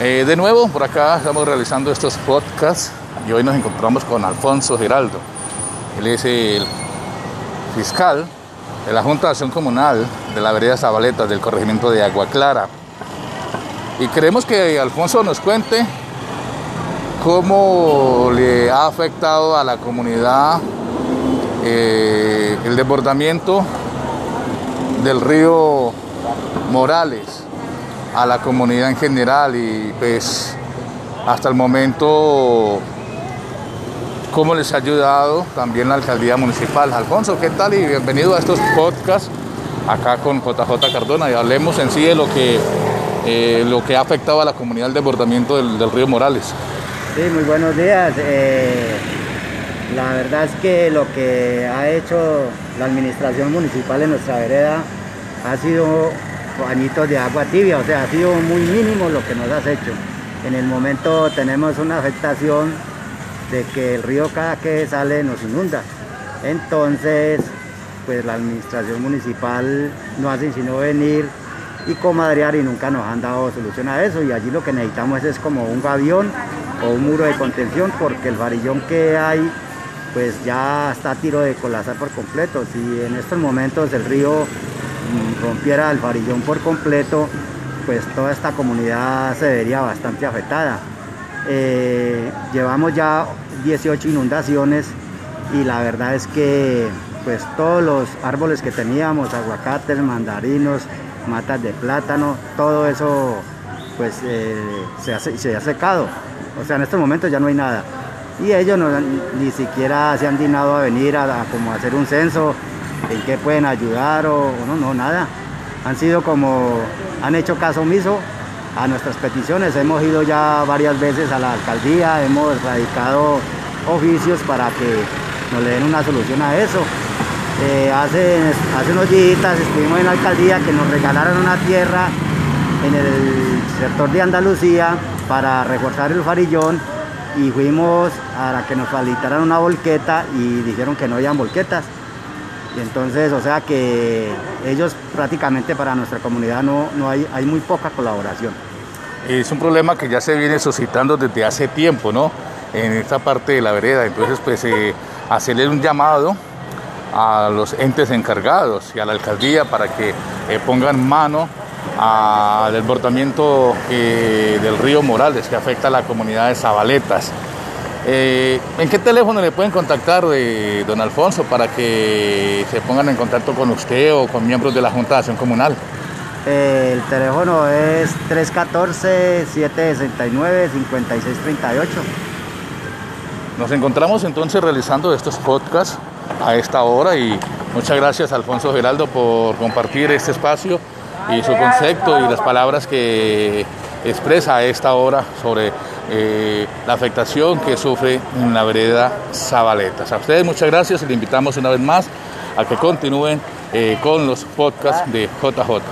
Eh, de nuevo, por acá estamos realizando estos podcasts y hoy nos encontramos con Alfonso Giraldo. Él es el fiscal de la Junta de Acción Comunal de la vereda Zabaleta del corregimiento de Agua Clara. Y queremos que Alfonso nos cuente cómo le ha afectado a la comunidad eh, el desbordamiento del río Morales a la comunidad en general y pues hasta el momento cómo les ha ayudado también la alcaldía municipal. Alfonso, ¿qué tal? Y bienvenido a estos podcasts acá con JJ Cardona y hablemos en sí de lo que, eh, lo que ha afectado a la comunidad el desbordamiento del, río Morales. Sí, muy buenos días. Eh, la verdad es que lo que ha hecho la administración municipal en nuestra vereda ha sido bañitos de agua tibia, o sea, ha sido muy mínimo lo que nos has hecho. En el momento tenemos una afectación de que el río cada que sale nos inunda. Entonces, pues la administración municipal no hace sino venir y comadrear y nunca nos han dado solución a eso y allí lo que necesitamos es como un gavión o un muro de contención porque el varillón que hay pues ya está a tiro de colapsar por completo. Si en estos momentos el río rompiera el varillón por completo, pues toda esta comunidad se vería bastante afectada. Eh, llevamos ya 18 inundaciones y la verdad es que pues todos los árboles que teníamos, aguacates, mandarinos, matas de plátano, todo eso pues eh, se, ha, secado. O sea, en este momento ya no hay nada. Y ellos ni siquiera se han dignado a venir a, como hacer un censo en qué pueden ayudar o, no, no, nada. Han sido como, han hecho caso omiso a nuestras peticiones. Hemos ido ya varias veces a la alcaldía, hemos radicado oficios para que nos le den una solución a eso. Eh, hace, hace unos días estuvimos en la alcaldía que nos regalaron una tierra en el sector de Andalucía para reforzar el farillón y fuimos a que nos facilitaran una volqueta y dijeron que no habían volquetas. Y entonces, o sea que ellos prácticamente para nuestra comunidad no, no hay, hay muy poca colaboración. Es un problema que ya se viene suscitando desde hace tiempo, ¿no? En esta parte de la vereda. Entonces, pues eh, hacerle un llamado a los entes encargados y a la alcaldía para que eh, pongan mano al desbordamiento eh, del río Morales que afecta a la comunidad de Zabaletas. Eh, ¿En qué teléfono le pueden contactar, eh, don Alfonso, para que se pongan en contacto con usted o con miembros de la Junta de Acción Comunal? el teléfono es 314-769-5638. Nos encontramos entonces realizando estos podcasts a esta hora y muchas gracias Alfonso Geraldo por compartir este espacio y su concepto y las palabras que expresa a esta hora sobre eh, la afectación que sufre en la vereda Zabaletas. A ustedes muchas gracias y le invitamos una vez más a que continúen eh, con los podcasts de JJ.